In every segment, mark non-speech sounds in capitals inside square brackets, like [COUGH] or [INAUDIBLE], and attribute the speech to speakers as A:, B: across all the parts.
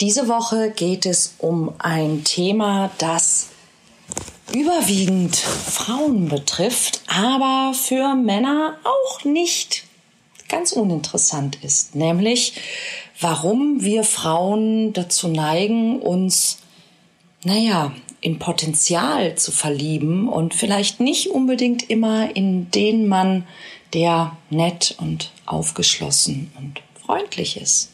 A: Diese Woche geht es um ein Thema, das überwiegend Frauen betrifft, aber für Männer auch nicht ganz uninteressant ist, nämlich warum wir Frauen dazu neigen, uns, naja, in Potenzial zu verlieben und vielleicht nicht unbedingt immer in den Mann, der nett und aufgeschlossen und freundlich ist.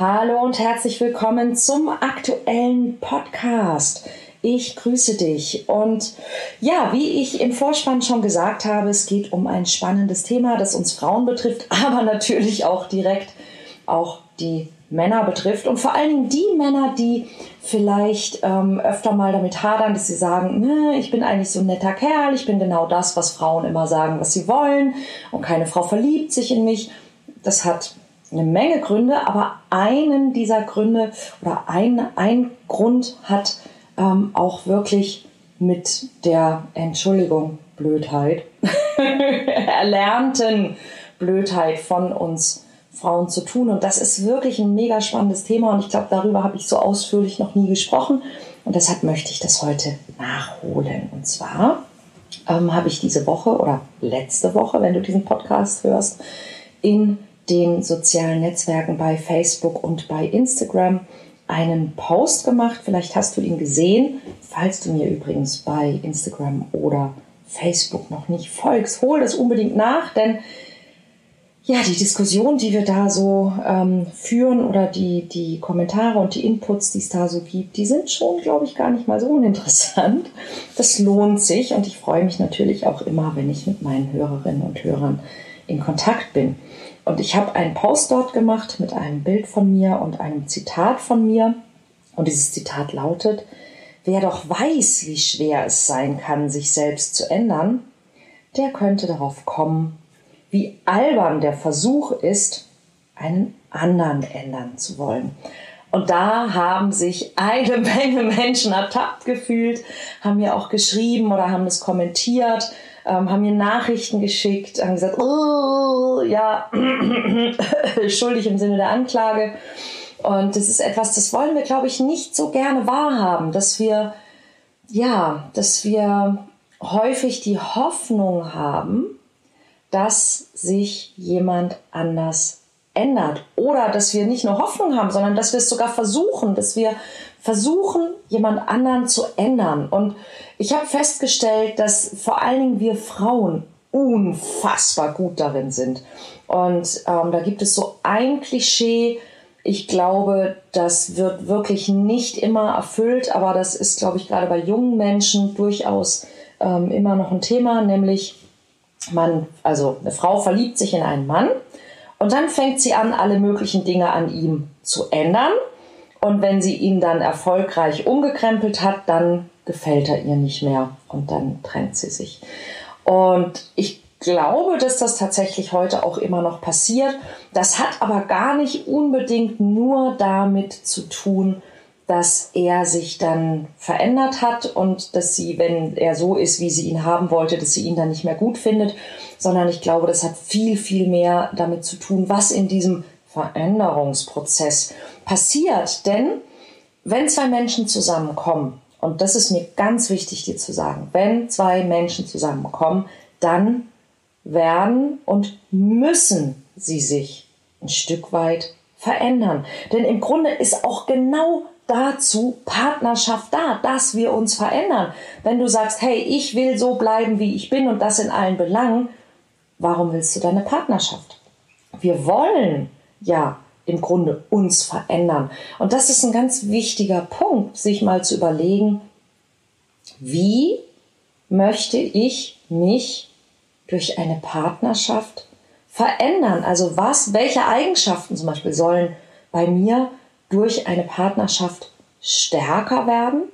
A: Hallo und herzlich willkommen zum aktuellen Podcast. Ich grüße dich und ja, wie ich im Vorspann schon gesagt habe, es geht um ein spannendes Thema, das uns Frauen betrifft, [LAUGHS] aber natürlich auch direkt auch die Männer betrifft und vor allen Dingen die Männer, die vielleicht ähm, öfter mal damit hadern, dass sie sagen, ne, ich bin eigentlich so ein netter Kerl, ich bin genau das, was Frauen immer sagen, was sie wollen und keine Frau verliebt sich in mich. Das hat eine Menge Gründe, aber einen dieser Gründe oder ein, ein Grund hat ähm, auch wirklich mit der Entschuldigung, Blödheit, [LAUGHS] erlernten Blödheit von uns Frauen zu tun. Und das ist wirklich ein mega spannendes Thema und ich glaube, darüber habe ich so ausführlich noch nie gesprochen. Und deshalb möchte ich das heute nachholen. Und zwar ähm, habe ich diese Woche oder letzte Woche, wenn du diesen Podcast hörst, in den sozialen Netzwerken bei Facebook und bei Instagram einen Post gemacht. Vielleicht hast du ihn gesehen. Falls du mir übrigens bei Instagram oder Facebook noch nicht folgst, hol das unbedingt nach, denn ja, die Diskussion, die wir da so ähm, führen oder die, die Kommentare und die Inputs, die es da so gibt, die sind schon, glaube ich, gar nicht mal so uninteressant. Das lohnt sich und ich freue mich natürlich auch immer, wenn ich mit meinen Hörerinnen und Hörern in Kontakt bin. Und ich habe einen Post dort gemacht mit einem Bild von mir und einem Zitat von mir. Und dieses Zitat lautet, wer doch weiß, wie schwer es sein kann, sich selbst zu ändern, der könnte darauf kommen, wie albern der Versuch ist, einen anderen ändern zu wollen. Und da haben sich eine [LAUGHS] Menge Menschen ertappt gefühlt, haben mir auch geschrieben oder haben es kommentiert ähm, haben mir Nachrichten geschickt, haben gesagt, oh, ja, [CLEARS THROAT] schuldig im Sinne der Anklage. Und das ist etwas, das wollen wir, glaube ich, nicht so gerne wahrhaben, dass wir, ja, dass wir häufig die Hoffnung haben, dass sich jemand anders ändert. Oder dass wir nicht nur Hoffnung haben, sondern dass wir es sogar versuchen, dass wir versuchen, jemand anderen zu ändern. Und ich habe festgestellt, dass vor allen Dingen wir Frauen unfassbar gut darin sind. Und ähm, da gibt es so ein Klischee, ich glaube, das wird wirklich nicht immer erfüllt, aber das ist, glaube ich, gerade bei jungen Menschen durchaus ähm, immer noch ein Thema, nämlich man, also eine Frau verliebt sich in einen Mann und dann fängt sie an, alle möglichen Dinge an ihm zu ändern und wenn sie ihn dann erfolgreich umgekrempelt hat, dann gefällt er ihr nicht mehr und dann trennt sie sich. Und ich glaube, dass das tatsächlich heute auch immer noch passiert. Das hat aber gar nicht unbedingt nur damit zu tun, dass er sich dann verändert hat und dass sie, wenn er so ist, wie sie ihn haben wollte, dass sie ihn dann nicht mehr gut findet, sondern ich glaube, das hat viel, viel mehr damit zu tun, was in diesem Veränderungsprozess passiert. Denn wenn zwei Menschen zusammenkommen, und das ist mir ganz wichtig, dir zu sagen, wenn zwei Menschen zusammenkommen, dann werden und müssen sie sich ein Stück weit verändern. Denn im Grunde ist auch genau dazu Partnerschaft da, dass wir uns verändern. Wenn du sagst, hey, ich will so bleiben, wie ich bin und das in allen Belangen, warum willst du deine Partnerschaft? Wir wollen ja im Grunde uns verändern. Und das ist ein ganz wichtiger Punkt, sich mal zu überlegen, wie möchte ich mich durch eine Partnerschaft verändern. Also was, welche Eigenschaften zum Beispiel sollen bei mir durch eine Partnerschaft stärker werden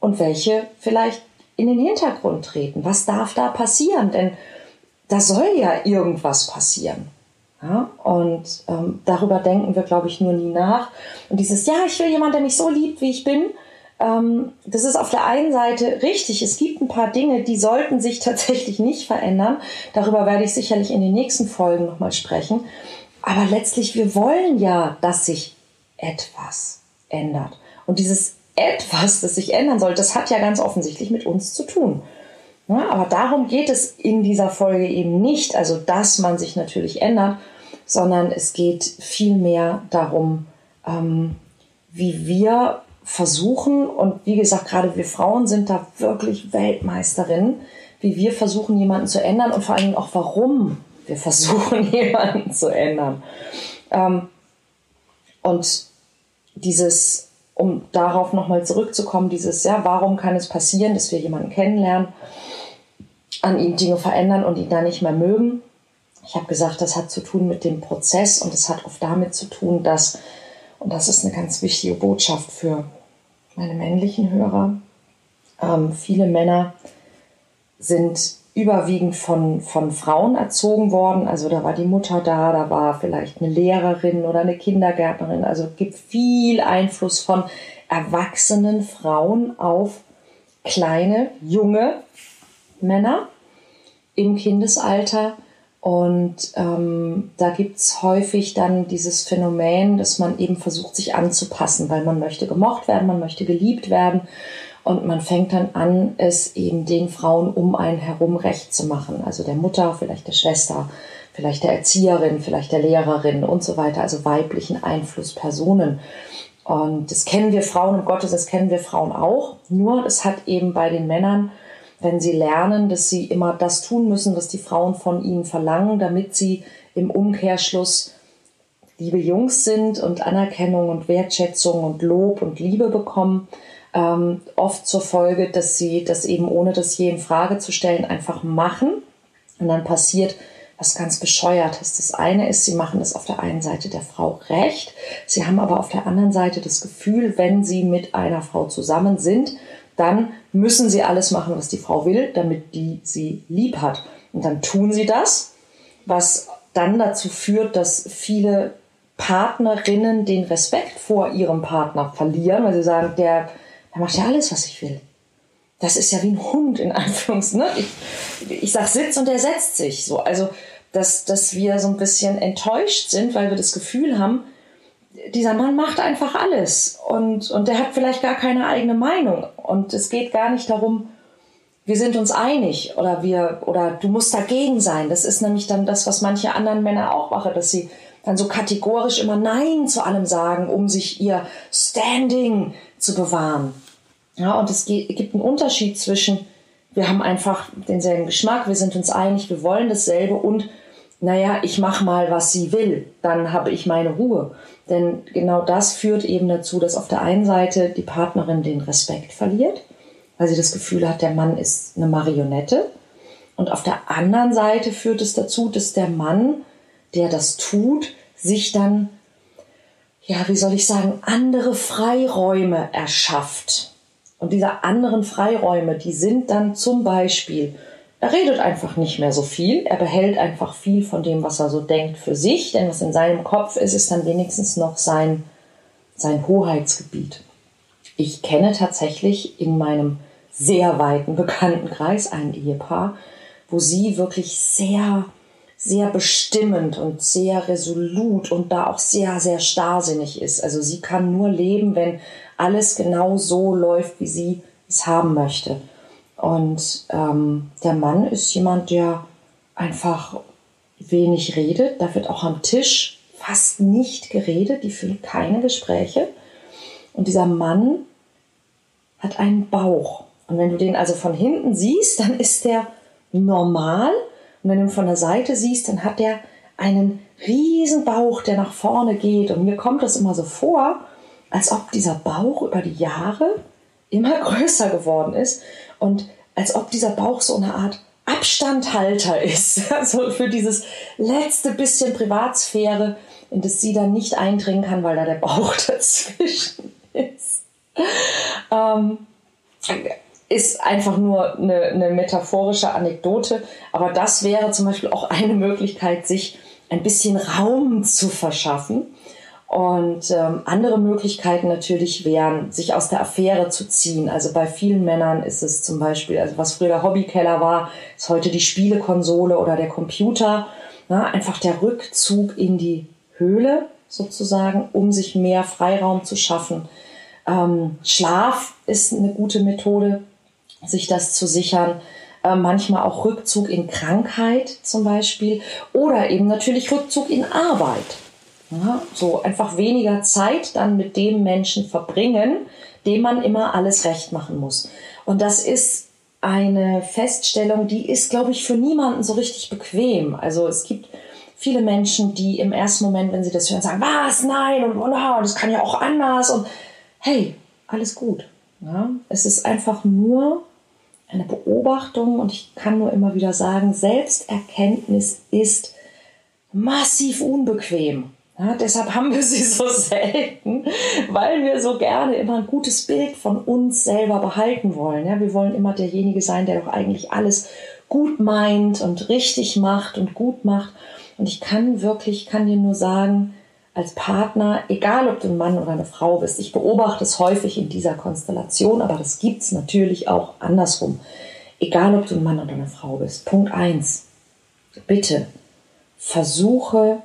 A: und welche vielleicht in den Hintergrund treten. Was darf da passieren? Denn da soll ja irgendwas passieren. Ja, und ähm, darüber denken wir, glaube ich, nur nie nach. Und dieses, ja, ich will jemanden, der mich so liebt, wie ich bin, ähm, das ist auf der einen Seite richtig. Es gibt ein paar Dinge, die sollten sich [LAUGHS] tatsächlich nicht verändern. Darüber werde ich sicherlich in den nächsten Folgen nochmal sprechen. Aber letztlich, wir wollen ja, dass sich etwas ändert. Und dieses etwas, das sich ändern soll, das hat ja ganz offensichtlich mit uns zu tun. Ja, aber darum geht es in dieser Folge eben nicht, also dass man sich natürlich ändert, sondern es geht vielmehr darum, ähm, wie wir versuchen, und wie gesagt, gerade wir Frauen sind da wirklich Weltmeisterinnen, wie wir versuchen, jemanden zu ändern und vor allen Dingen auch, warum wir versuchen, [LAUGHS] jemanden zu ändern. Ähm, und dieses, um darauf nochmal zurückzukommen, dieses, ja, warum kann es passieren, dass wir jemanden kennenlernen, an ihm Dinge verändern und ihn dann nicht mehr mögen? Ich habe gesagt, das hat zu tun mit dem Prozess und es hat oft damit zu tun, dass, und das ist eine ganz wichtige Botschaft für meine männlichen Hörer, ähm, viele Männer sind überwiegend von, von Frauen erzogen worden. Also da war die Mutter da, da war vielleicht eine Lehrerin oder eine Kindergärtnerin. Also es gibt viel Einfluss von erwachsenen Frauen auf kleine, junge Männer im Kindesalter. Und ähm, da es häufig dann dieses Phänomen, dass man eben versucht, sich anzupassen, weil man möchte gemocht werden, man möchte geliebt werden. Und man fängt dann an, es eben den Frauen um einen herum recht zu machen. Also der Mutter, vielleicht der Schwester, vielleicht der Erzieherin, vielleicht der Lehrerin und so weiter. Also weiblichen Einflusspersonen. Und das kennen wir Frauen, um Gottes, das kennen wir Frauen auch. Nur es hat eben bei den Männern, wenn sie lernen, dass sie immer das tun müssen, was die Frauen von ihnen verlangen, damit sie im Umkehrschluss liebe Jungs sind und Anerkennung und Wertschätzung und Lob und Liebe bekommen, ähm, oft zur Folge, dass sie das eben ohne das je in Frage zu stellen einfach machen und dann passiert was ganz bescheuertes. Das eine ist, sie machen es auf der einen Seite der Frau recht, sie haben aber auf der anderen Seite das Gefühl, wenn sie mit einer Frau zusammen sind, dann müssen sie alles machen, was die Frau will, damit die sie lieb hat. Und dann tun sie das, was dann dazu führt, dass viele Partnerinnen den Respekt vor ihrem Partner verlieren, weil sie sagen, der er macht ja alles, was ich will. Das ist ja wie ein Hund in [LAUGHS] Anführungs. Ne? Ich, ich sag Sitz und er setzt sich. So, also dass, dass wir so ein bisschen enttäuscht sind, weil wir das Gefühl haben, dieser Mann macht einfach alles und, und der hat vielleicht gar keine eigene Meinung. Und es geht gar nicht darum, wir sind uns einig oder wir oder du musst dagegen sein. Das ist nämlich dann das, was manche anderen Männer auch machen, dass sie dann so kategorisch immer Nein zu allem sagen, um sich ihr Standing zu bewahren. Ja, und es gibt einen Unterschied zwischen, wir haben einfach denselben Geschmack, wir sind uns einig, wir wollen dasselbe und, naja, ich mache mal, was sie will, dann habe ich meine Ruhe. Denn genau das führt eben dazu, dass auf der einen Seite die Partnerin den Respekt verliert, weil sie das Gefühl hat, der Mann ist eine Marionette. Und auf der anderen Seite führt es dazu, dass der Mann, der das tut, sich dann ja, wie soll ich sagen, andere Freiräume erschafft. Und diese anderen Freiräume, die sind dann zum Beispiel, er redet einfach nicht mehr so viel, er behält einfach viel von dem, was er so denkt, für sich, denn was in seinem Kopf ist, ist dann wenigstens noch sein, sein Hoheitsgebiet. Ich kenne tatsächlich in meinem sehr weiten Bekanntenkreis ein Ehepaar, wo sie wirklich sehr sehr bestimmend und sehr resolut und da auch sehr, sehr starrsinnig ist. Also sie kann nur leben, wenn alles genau so läuft, wie sie es haben möchte. Und ähm, der Mann ist jemand, der einfach wenig redet. Da wird auch am Tisch fast nicht geredet. Die führen keine Gespräche. Und dieser Mann hat einen Bauch. Und wenn du den also von hinten siehst, dann ist der normal und wenn du ihn von der Seite siehst, dann hat der einen riesen Bauch, der nach vorne geht. Und mir kommt das immer so vor, als ob dieser Bauch über die Jahre immer [LAUGHS] größer geworden ist und als ob dieser Bauch so eine Art Abstandhalter ist, [LAUGHS] also für dieses letzte bisschen Privatsphäre, in das sie dann nicht eindringen kann, weil da der Bauch [LAUGHS] dazwischen ist. Ähm, ist einfach nur eine, eine metaphorische Anekdote, aber das wäre zum Beispiel auch eine Möglichkeit, sich ein bisschen Raum zu verschaffen. Und ähm, andere Möglichkeiten natürlich wären, sich aus der Affäre zu ziehen. Also bei vielen Männern ist es zum Beispiel, also was früher der Hobbykeller war, ist heute die Spielekonsole oder der Computer. Na, einfach der Rückzug in die Höhle sozusagen, um sich mehr Freiraum zu schaffen. Ähm, Schlaf ist eine gute Methode, sich das zu sichern. Äh, manchmal auch Rückzug in Krankheit zum Beispiel oder eben natürlich Rückzug in Arbeit. Ja, so einfach weniger Zeit dann mit dem Menschen verbringen, dem man immer alles recht machen muss. Und das ist eine Feststellung, die ist, glaube ich, für niemanden so richtig bequem. Also es gibt viele Menschen, die im ersten Moment, wenn sie das hören, sagen, was, nein, und oh, das kann ja auch anders. Und hey, alles gut. Ja, es ist einfach nur eine Beobachtung und ich kann nur immer wieder sagen, Selbsterkenntnis ist massiv unbequem. Ja, deshalb haben wir sie so selten, weil wir so gerne immer ein gutes Bild von uns selber behalten wollen. Ja, wir wollen immer derjenige sein, der doch eigentlich alles gut meint und richtig macht und gut macht. Und ich kann wirklich, kann dir nur sagen, als Partner, egal ob du ein Mann oder eine Frau bist, ich beobachte es häufig in dieser Konstellation, aber das gibt es natürlich auch andersrum. Egal ob du ein Mann oder eine Frau bist. Punkt eins: Bitte versuche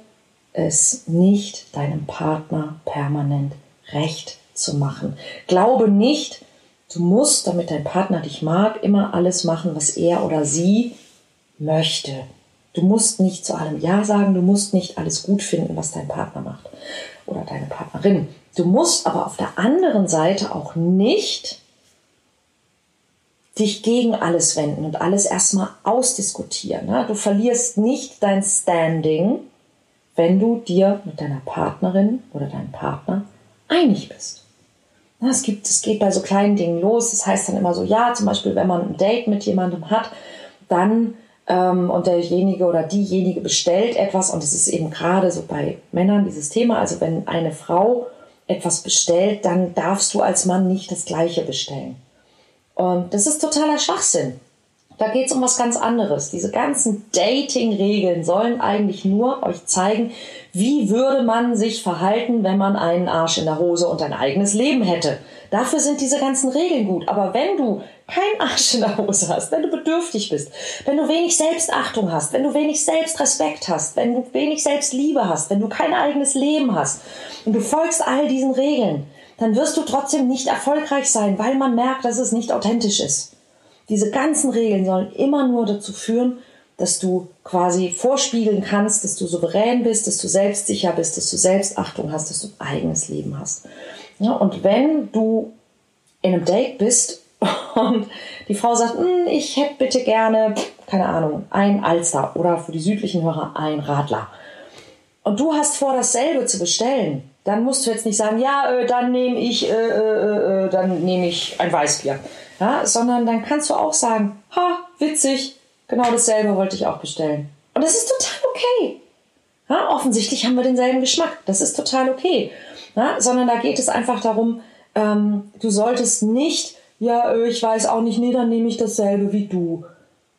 A: es nicht deinem Partner permanent recht zu machen. Glaube nicht, du musst, damit dein Partner dich mag, immer alles machen, was er oder sie möchte. Du musst nicht zu allem Ja sagen, du musst nicht alles gut finden, was dein Partner macht oder deine Partnerin. Du musst aber auf der anderen Seite auch nicht dich gegen alles wenden und alles erstmal ausdiskutieren. Ne? Du verlierst nicht dein Standing, wenn du dir mit deiner Partnerin oder deinem Partner einig bist. Es, gibt, es geht bei so kleinen Dingen los. Das heißt dann immer so, ja, zum Beispiel, wenn man ein Date mit jemandem hat, dann ähm, und derjenige oder diejenige bestellt etwas und es ist eben gerade so bei Männern dieses Thema, also wenn eine Frau etwas bestellt, dann darfst du als Mann nicht das gleiche bestellen. Und das ist totaler Schwachsinn. Da geht es um was ganz anderes. Diese ganzen Dating-Regeln sollen eigentlich nur euch zeigen, wie würde man sich verhalten, wenn man einen Arsch in der Hose und ein eigenes Leben hätte. Dafür sind diese ganzen Regeln gut. Aber wenn du keinen Arsch in der Hose hast, wenn du bedürftig bist, wenn du wenig Selbstachtung hast, wenn du wenig Selbstrespekt hast, wenn du wenig Selbstliebe hast, wenn du kein eigenes Leben hast und du folgst all diesen Regeln, dann wirst du trotzdem nicht erfolgreich sein, weil man merkt, dass es nicht authentisch ist. Diese ganzen Regeln sollen immer nur dazu führen, dass du quasi vorspiegeln kannst, dass du souverän bist, dass du selbstsicher bist, dass du Selbstachtung hast, dass du ein eigenes Leben hast. Ja, und wenn du in einem Date bist und die Frau sagt, hm, ich hätte bitte gerne, keine Ahnung, ein Alster oder für die südlichen Hörer ein Radler. Und du hast vor, dasselbe zu bestellen, dann musst du jetzt nicht sagen, ja, äh, dann nehme ich, äh, äh, äh dann nehme ich ein Weißbier, ja, sondern dann kannst du auch sagen, ha, witzig, genau dasselbe wollte ich auch bestellen. Und das ist total okay. Ja, offensichtlich haben wir denselben Geschmack. Das ist total okay. Ja, sondern da geht es einfach darum, ähm, du solltest nicht, ja, äh, ich weiß auch nicht, nee, dann nehme ich dasselbe wie du.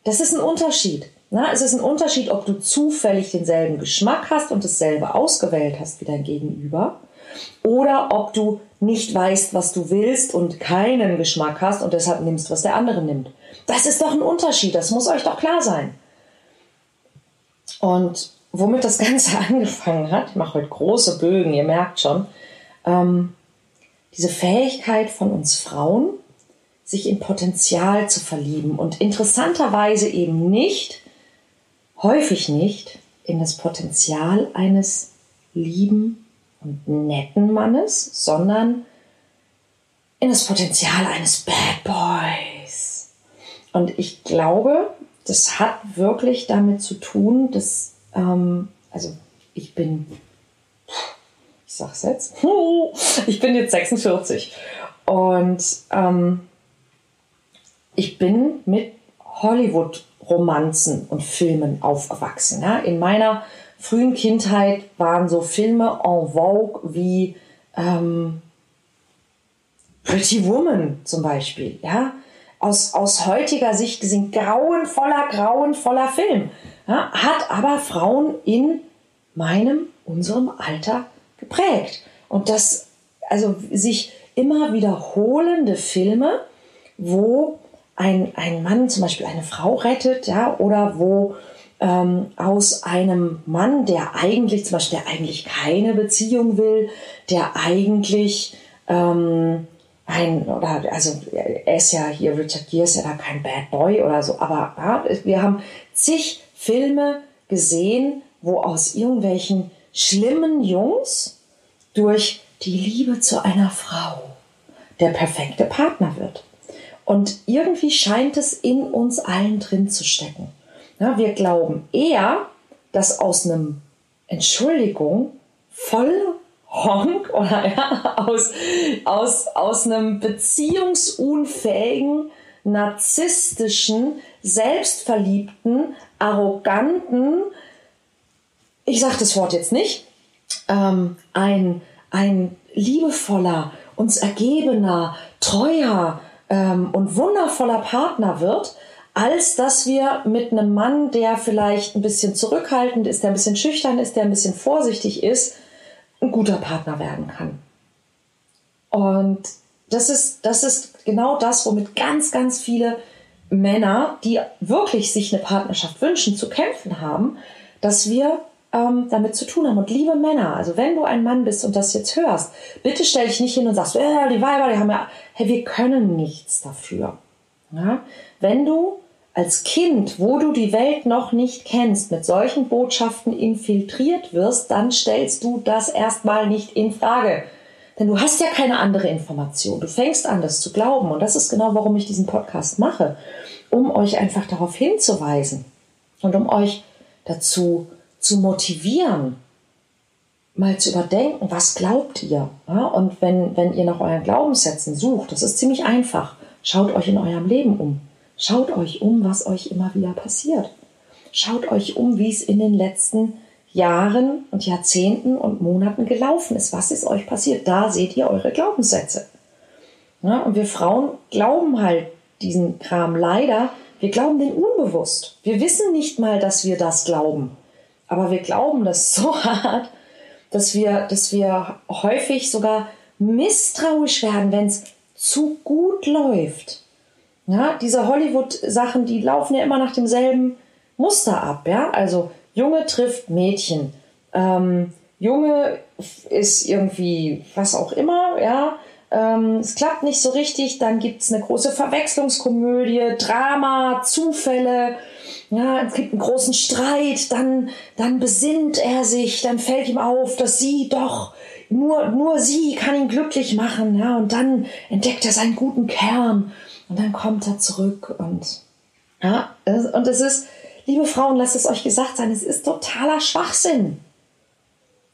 A: Das ist ein Unterschied. Na, es ist ein Unterschied, ob du zufällig denselben Geschmack hast und dasselbe ausgewählt hast wie dein Gegenüber oder ob du nicht weißt, was du willst und keinen Geschmack hast und deshalb nimmst, was der andere nimmt. Das ist doch ein Unterschied, das muss euch doch klar sein. Und womit das Ganze [LAUGHS] angefangen hat, ich mache heute große Bögen, ihr merkt schon, ähm, diese Fähigkeit von uns Frauen, sich in Potenzial zu verlieben und interessanterweise eben nicht, häufig nicht, in das Potenzial eines lieben und netten Mannes, sondern in das Potenzial eines Bad Boys. Und ich glaube, das hat wirklich damit zu tun, dass, ähm, also ich bin sag's jetzt, [LAUGHS] ich bin jetzt 46 und ähm, ich bin mit Hollywood Romanzen und Filmen aufgewachsen. Ja? In meiner frühen Kindheit waren so Filme en vogue wie ähm, Pretty Woman zum Beispiel. Ja? Aus, aus heutiger Sicht gesehen grauenvoller, grauenvoller Film. Ja? Hat aber Frauen in meinem, unserem Alter geprägt. Und das, also sich immer wiederholende Filme, wo ein, ein Mann zum Beispiel eine Frau rettet, ja, oder wo ähm, aus einem Mann, der eigentlich, zum Beispiel, der eigentlich keine Beziehung will, der eigentlich ähm, ein, oder also er ist ja hier, Richard Gere ist ja da kein Bad Boy oder so, aber ja, wir haben zig Filme gesehen, wo aus irgendwelchen schlimmen Jungs durch die Liebe zu einer Frau der perfekte Partner wird. Und irgendwie scheint es in uns allen drin zu stecken. Ja, wir glauben eher, dass aus einem Entschuldigung voll Honk oder ja, aus, aus, aus einem beziehungsunfähigen, narzisstischen, selbstverliebten, arroganten, ich sage das Wort jetzt nicht, ähm, ein, ein liebevoller, uns ergebener, treuer ähm, und wundervoller Partner wird, als dass wir mit einem Mann, der vielleicht ein bisschen zurückhaltend ist, der ein bisschen schüchtern ist, der ein bisschen vorsichtig ist, ein guter Partner werden kann. Und das ist, das ist genau das, womit ganz, ganz viele Männer, die wirklich sich eine Partnerschaft wünschen, zu kämpfen haben, dass wir ähm, damit zu tun haben. Und liebe Männer, also wenn du ein Mann bist und das jetzt hörst, bitte stell dich nicht hin und sagst, äh, die Weiber, die haben ja, hey, wir können nichts dafür. Ja? Wenn du als Kind, wo du die Welt noch nicht kennst, mit solchen Botschaften infiltriert wirst, dann stellst du das erstmal nicht in Frage. Denn du hast ja keine andere Information. Du fängst an, das zu glauben. Und das ist genau, warum ich diesen Podcast mache. Um euch einfach darauf hinzuweisen und um euch dazu zu motivieren, mal zu überdenken, was glaubt ihr? Ja, und wenn, wenn ihr nach euren Glaubenssätzen sucht, das ist ziemlich einfach, schaut euch in eurem Leben um. Schaut euch um, was euch immer wieder passiert. Schaut euch um, wie es in den letzten Jahren und Jahrzehnten und Monaten gelaufen ist. Was ist euch passiert? Da seht ihr eure Glaubenssätze. Ja, und wir Frauen glauben halt diesen Kram leider. Wir glauben den unbewusst. Wir wissen nicht mal, dass wir das glauben. Aber wir glauben das [LAUGHS] so hart, dass wir, dass wir häufig sogar misstrauisch werden, wenn es zu gut läuft. Ja, diese Hollywood-Sachen, die laufen ja immer nach demselben Muster ab. Ja, also Junge trifft Mädchen, ähm, Junge ist irgendwie was auch immer, ja. Ähm, es klappt nicht so richtig, dann gibt es eine große Verwechslungskomödie, Drama, Zufälle, ja, es gibt einen großen Streit, dann, dann besinnt er sich, dann fällt ihm auf, dass sie doch, nur, nur sie kann ihn glücklich machen, ja, und dann entdeckt er seinen guten Kern und dann kommt er zurück und, ja, und es ist, liebe Frauen, lasst es euch gesagt sein, es ist totaler Schwachsinn.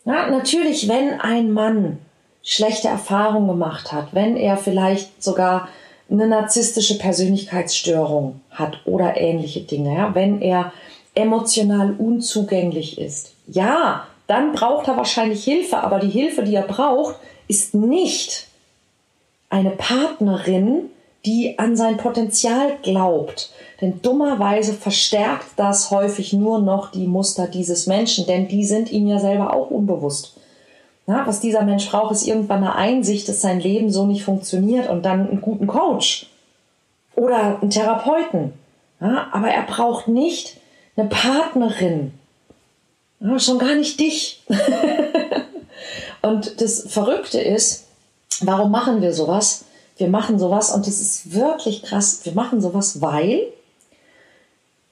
A: Ja, natürlich, wenn ein Mann schlechte Erfahrungen gemacht hat, wenn er vielleicht sogar eine narzisstische Persönlichkeitsstörung hat oder ähnliche Dinge, ja, wenn er emotional unzugänglich ist, ja, dann braucht er wahrscheinlich Hilfe, aber die Hilfe, die er braucht, ist nicht eine Partnerin, die an sein Potenzial glaubt. Denn dummerweise verstärkt das häufig nur noch die Muster dieses Menschen, denn die sind ihm ja selber auch unbewusst. Ja, was dieser Mensch braucht, ist irgendwann eine Einsicht, dass sein Leben so nicht funktioniert und dann einen guten Coach oder einen Therapeuten. Ja, aber er braucht nicht eine Partnerin. Ja, schon gar nicht dich. [LAUGHS] und das Verrückte ist, warum machen wir sowas? Wir machen sowas und das ist wirklich krass. Wir machen sowas, weil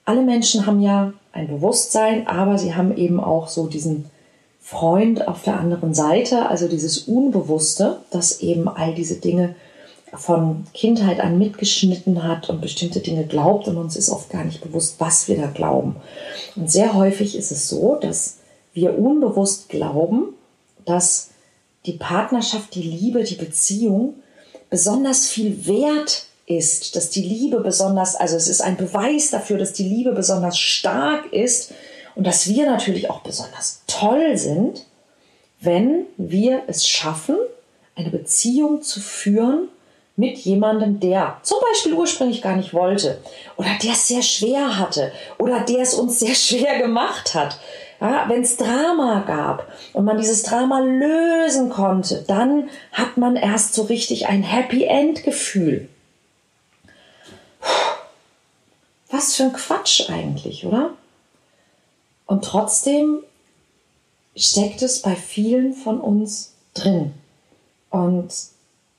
A: alle Menschen haben ja ein Bewusstsein, aber sie haben eben auch so diesen Freund auf der anderen Seite, also dieses Unbewusste, das eben all diese Dinge von Kindheit an mitgeschnitten hat und bestimmte Dinge glaubt und uns ist oft gar nicht bewusst, was wir da glauben. Und sehr häufig ist es so, dass wir unbewusst glauben, dass die Partnerschaft, die Liebe, die Beziehung besonders viel wert ist, dass die Liebe besonders, also es ist ein Beweis dafür, dass die Liebe besonders stark ist und dass wir natürlich auch besonders toll sind, wenn wir es schaffen, eine Beziehung zu führen mit jemandem, der zum Beispiel ursprünglich gar nicht wollte oder der es sehr schwer hatte oder der es uns sehr [LAUGHS] schwer gemacht hat. Ja, Wenn es Drama gab und man dieses Drama lösen konnte, dann hat man erst so richtig ein Happy End Gefühl. Was für ein Quatsch eigentlich, oder? Und trotzdem steckt es bei vielen von uns drin. Und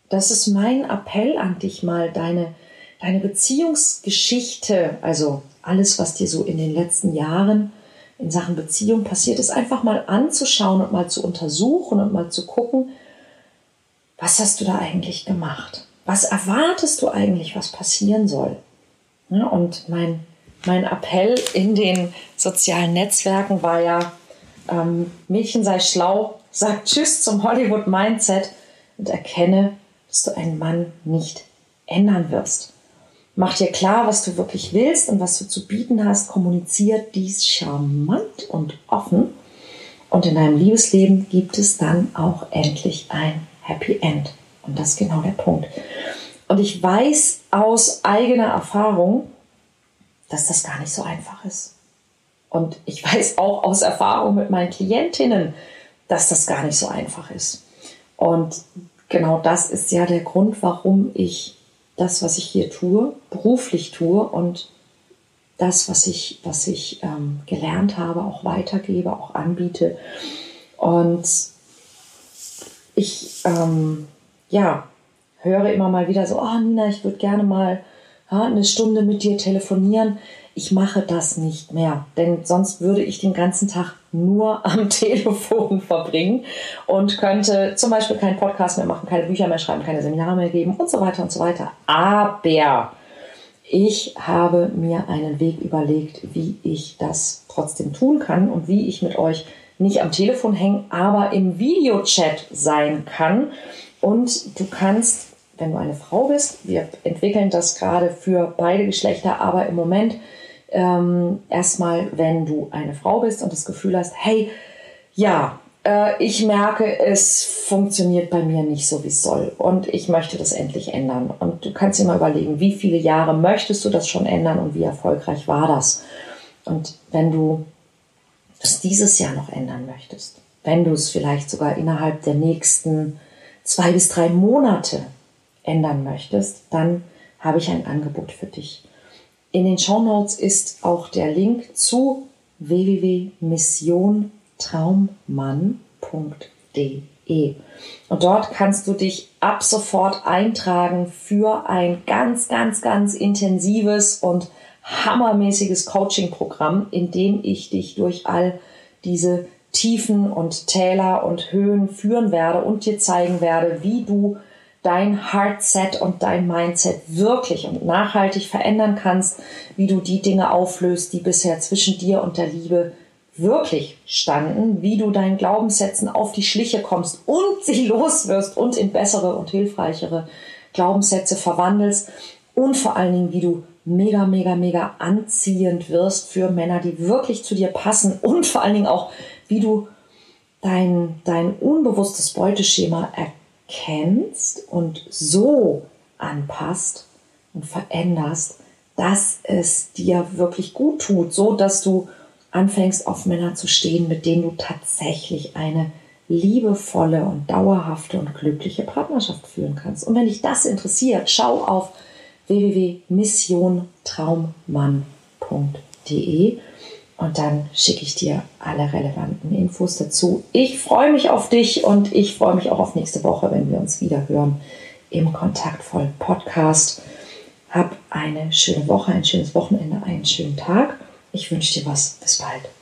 A: das ist mein Appell an dich mal, deine, deine Beziehungsgeschichte, also alles, was dir so in den letzten Jahren in Sachen Beziehung passiert ist, einfach mal anzuschauen und mal zu untersuchen und mal zu gucken, was hast du da eigentlich gemacht? Was erwartest du eigentlich, was passieren soll? Ja, und mein, mein Appell in den sozialen Netzwerken war ja, ähm, Mädchen sei schlau, sag Tschüss zum Hollywood-Mindset und erkenne, dass du einen Mann nicht ändern wirst. Mach dir klar, was du wirklich willst und was du zu bieten hast. Kommuniziert dies charmant und offen. Und in deinem Liebesleben gibt es dann auch endlich ein Happy End. Und das ist genau der Punkt. Und ich weiß aus eigener Erfahrung, dass das gar nicht so einfach ist. Und ich weiß auch aus Erfahrung mit meinen Klientinnen, dass das gar nicht so einfach ist. Und genau das ist ja der Grund, warum ich das, was ich hier tue, beruflich tue und das, was ich, was ich ähm, gelernt habe, auch weitergebe, auch anbiete. Und ich, ähm, ja, höre immer mal wieder so, oh Nina, ich würde gerne mal ja, eine Stunde mit dir telefonieren. Ich mache das nicht mehr, denn sonst würde ich den ganzen Tag nur [LAUGHS] am Telefon verbringen und könnte zum Beispiel keinen Podcast mehr machen, keine Bücher mehr schreiben, keine Seminare mehr geben und so weiter und so weiter. Aber ich habe mir einen Weg überlegt, wie ich das trotzdem tun kann und wie ich mit euch nicht am Telefon hängen, aber im Videochat sein kann. Und du kannst wenn du eine Frau bist. Wir entwickeln das gerade für beide Geschlechter, aber im Moment ähm, erstmal, wenn du eine Frau bist und das Gefühl hast, hey, ja, äh, ich merke, es funktioniert bei mir nicht so, wie es soll und ich möchte das endlich ändern. Und du kannst dir mal überlegen, wie viele Jahre möchtest du das schon ändern und wie erfolgreich war das? Und wenn du das dieses Jahr noch ändern möchtest, wenn du es vielleicht sogar innerhalb der nächsten zwei bis drei Monate ändern möchtest, dann habe ich ein Angebot für dich. In den Show Notes ist auch der Link zu www.missiontraummann.de. Und dort kannst du dich ab sofort eintragen für ein ganz, ganz, ganz intensives und hammermäßiges Coaching-Programm, in dem ich dich durch all diese Tiefen und Täler und Höhen führen werde und dir zeigen werde, wie du dein Heartset und dein Mindset wirklich und nachhaltig verändern kannst, wie du die Dinge auflöst, die bisher zwischen dir und der Liebe wirklich standen, wie du deinen Glaubenssätzen auf die Schliche kommst und sie [LAUGHS] loswirst und in bessere und hilfreichere Glaubenssätze verwandelst und vor allen Dingen, wie du mega, mega, mega anziehend wirst für Männer, die wirklich zu dir passen und vor allen Dingen auch, wie du dein, dein unbewusstes Beuteschema erkennst kennst und so anpasst und veränderst, dass es dir wirklich gut tut, so dass du anfängst auf Männer zu stehen, mit denen du tatsächlich eine liebevolle und dauerhafte und glückliche Partnerschaft führen kannst. Und wenn dich das interessiert, schau auf www.missiontraummann.de und dann schicke ich dir alle relevanten Infos dazu. Ich freue mich auf dich und ich freue mich auch auf nächste Woche, wenn wir uns wieder hören im Kontaktvoll Podcast. Hab eine schöne Woche, ein schönes Wochenende, einen schönen Tag. Ich wünsche dir was. Bis bald.